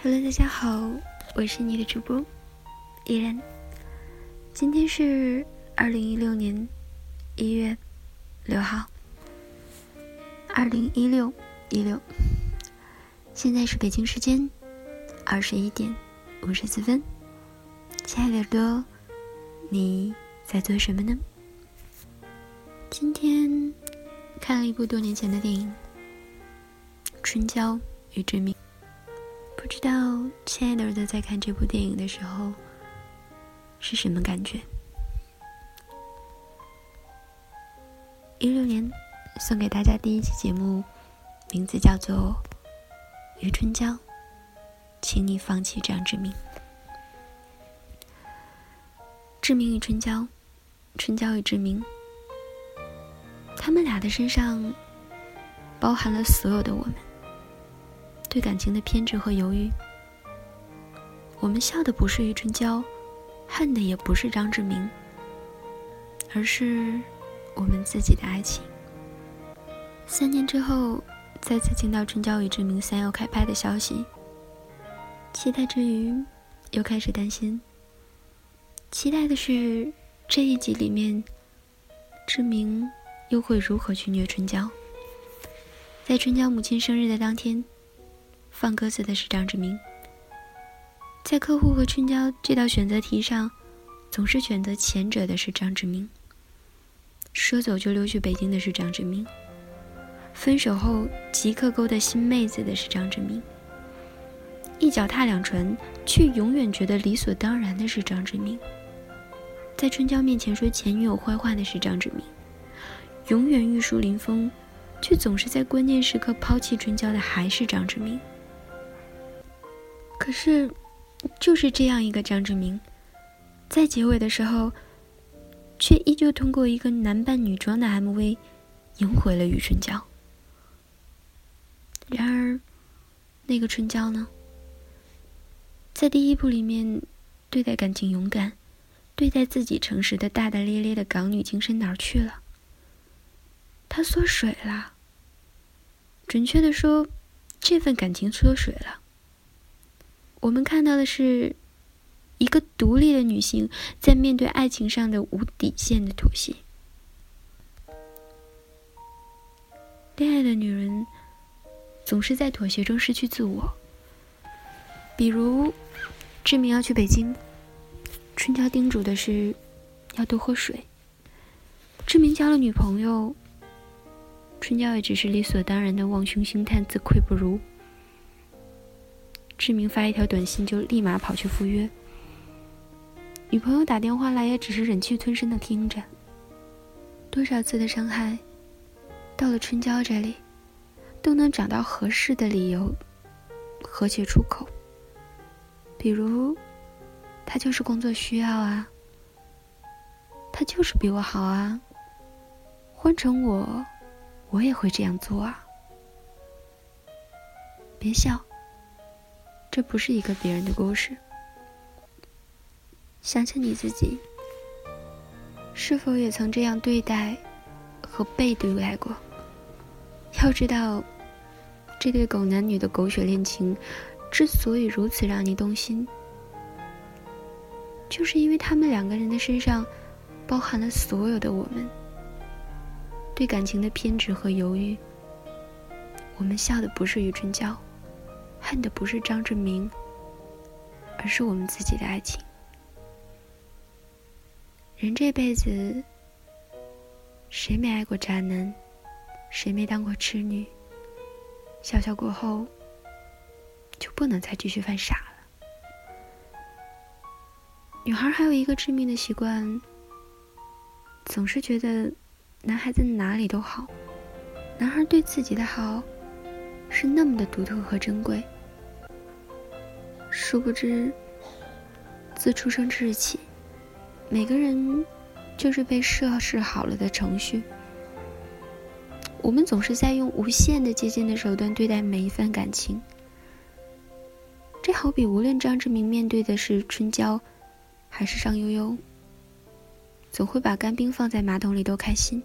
Hello，大家好，我是你的主播依然。今天是二零一六年一月六号，二零一六一六。现在是北京时间二十一点五十四分。亲爱的耳朵，你在做什么呢？今天看了一部多年前的电影《春娇与志明》。知道亲爱的耳朵在看这部电影的时候是什么感觉？一六年送给大家第一期节目，名字叫做《余春娇》，请你放弃张志明。志明与春娇，春娇与志明，他们俩的身上包含了所有的我们。对感情的偏执和犹豫，我们笑的不是余春娇，恨的也不是张志明，而是我们自己的爱情。三年之后，再次听到春娇与志明三要开拍的消息，期待之余，又开始担心。期待的是这一集里面，志明又会如何去虐春娇？在春娇母亲生日的当天。放鸽子的是张志明，在客户和春娇这道选择题上，总是选择前者的是张志明。说走就溜去北京的是张志明，分手后即刻勾搭新妹子的是张志明，一脚踏两船却永远觉得理所当然的是张志明，在春娇面前说前女友坏话的是张志明，永远玉树临风，却总是在关键时刻抛弃春娇的还是张志明。可是，就是这样一个张志明，在结尾的时候，却依旧通过一个男扮女装的 MV，赢回了余春娇。然而，那个春娇呢？在第一部里面，对待感情勇敢、对待自己诚实的大大咧咧的港女精神哪儿去了？她缩水了。准确的说，这份感情缩水了。我们看到的是一个独立的女性在面对爱情上的无底线的妥协。恋爱的女人总是在妥协中失去自我。比如，志明要去北京，春娇叮嘱的是要多喝水。志明交了女朋友，春娇也只是理所当然的望胸兴叹，自愧不如。志明发一条短信就立马跑去赴约，女朋友打电话来也只是忍气吞声的听着。多少次的伤害，到了春娇这里，都能找到合适的理由和解出口。比如，他就是工作需要啊，他就是比我好啊。换成我，我也会这样做啊。别笑。这不是一个别人的故事。想想你自己，是否也曾这样对待和被对待过？要知道，这对狗男女的狗血恋情之所以如此让你动心，就是因为他们两个人的身上包含了所有的我们对感情的偏执和犹豫。我们笑的不是余春娇。恨的不是张志明，而是我们自己的爱情。人这辈子，谁没爱过渣男？谁没当过痴女？笑笑过后，就不能再继续犯傻了。女孩还有一个致命的习惯，总是觉得男孩子哪里都好，男孩对自己的好。是那么的独特和珍贵，殊不知，自出生之日起，每个人就是被设置好了的程序。我们总是在用无限的接近的手段对待每一份感情。这好比无论张志明面对的是春娇，还是尚悠悠，总会把干冰放在马桶里都开心。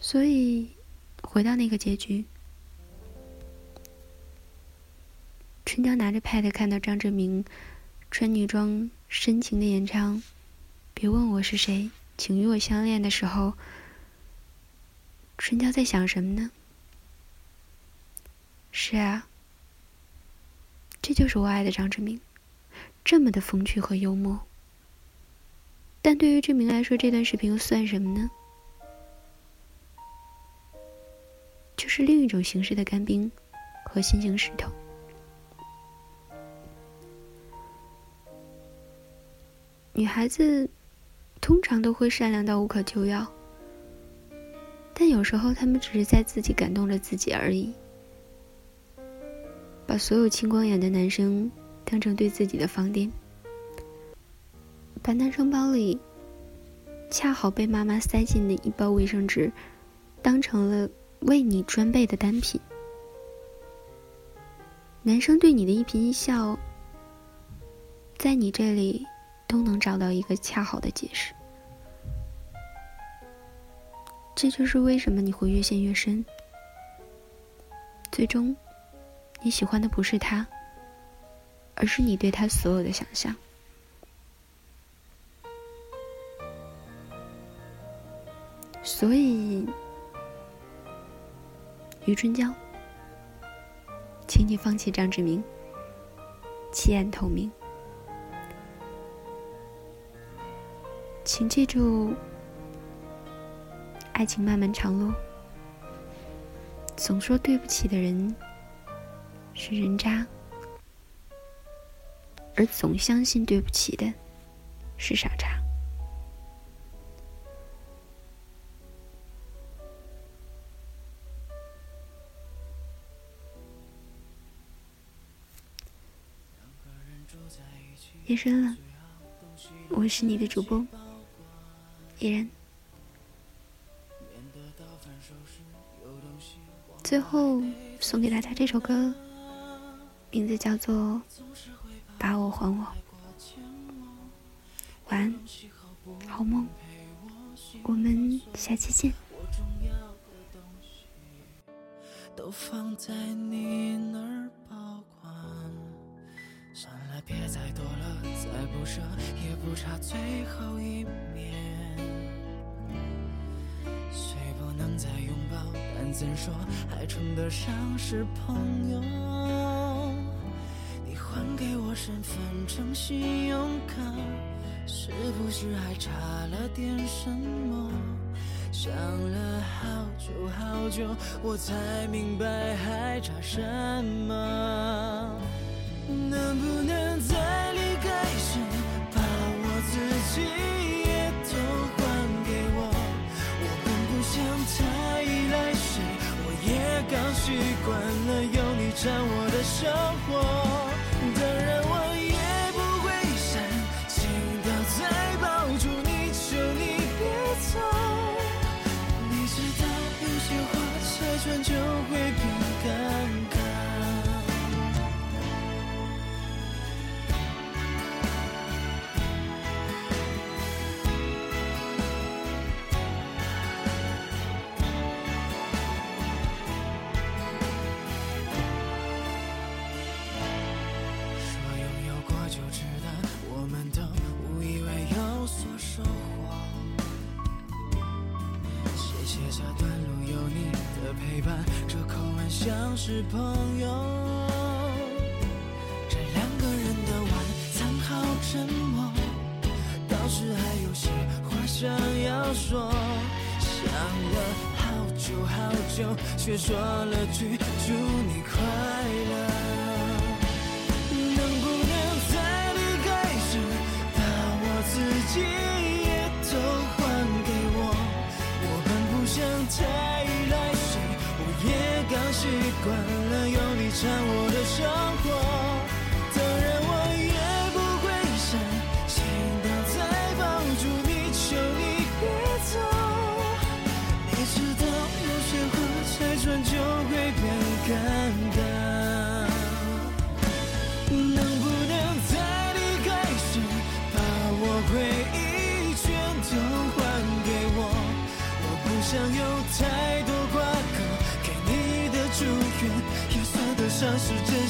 所以。回到那个结局，春娇拿着 pad 看到张志明穿女装深情的演唱，别问我是谁，请与我相恋的时候，春娇在想什么呢？是啊，这就是我爱的张志明，这么的风趣和幽默。但对于志明来说，这段视频又算什么呢？就是另一种形式的干冰和心形石头。女孩子通常都会善良到无可救药，但有时候她们只是在自己感动着自己而已。把所有青光眼的男生当成对自己的放电，把男生包里恰好被妈妈塞进的一包卫生纸当成了。为你专备的单品，男生对你的一颦一笑，在你这里都能找到一个恰好的解释。这就是为什么你会越陷越深，最终你喜欢的不是他，而是你对他所有的想象。所以。余春娇，请你放弃张志明，弃暗投明。请记住，爱情漫漫长路，总说对不起的人是人渣，而总相信对不起的是傻叉。夜深了，我是你的主播依然。最后送给大家这首歌，名字叫做《把我还我》。晚安，好梦，我们下期见。都放在你那儿保管，算了，别再多了，再不舍也不差最后一面。怎说还称得上是朋友。你还给我身份证、信用卡，是不是还差了点什么？想了好久好久，我才明白还差什么。是朋友，这两个人的晚餐好沉默，倒是还有些话想要说。想了好久好久，却说了句祝你快乐。能不能在离开时，把我自己占我的生活，当然我也不会想心跳再抱住你，求你别走。你知道有些话拆穿就会变尴尬。挂。祝愿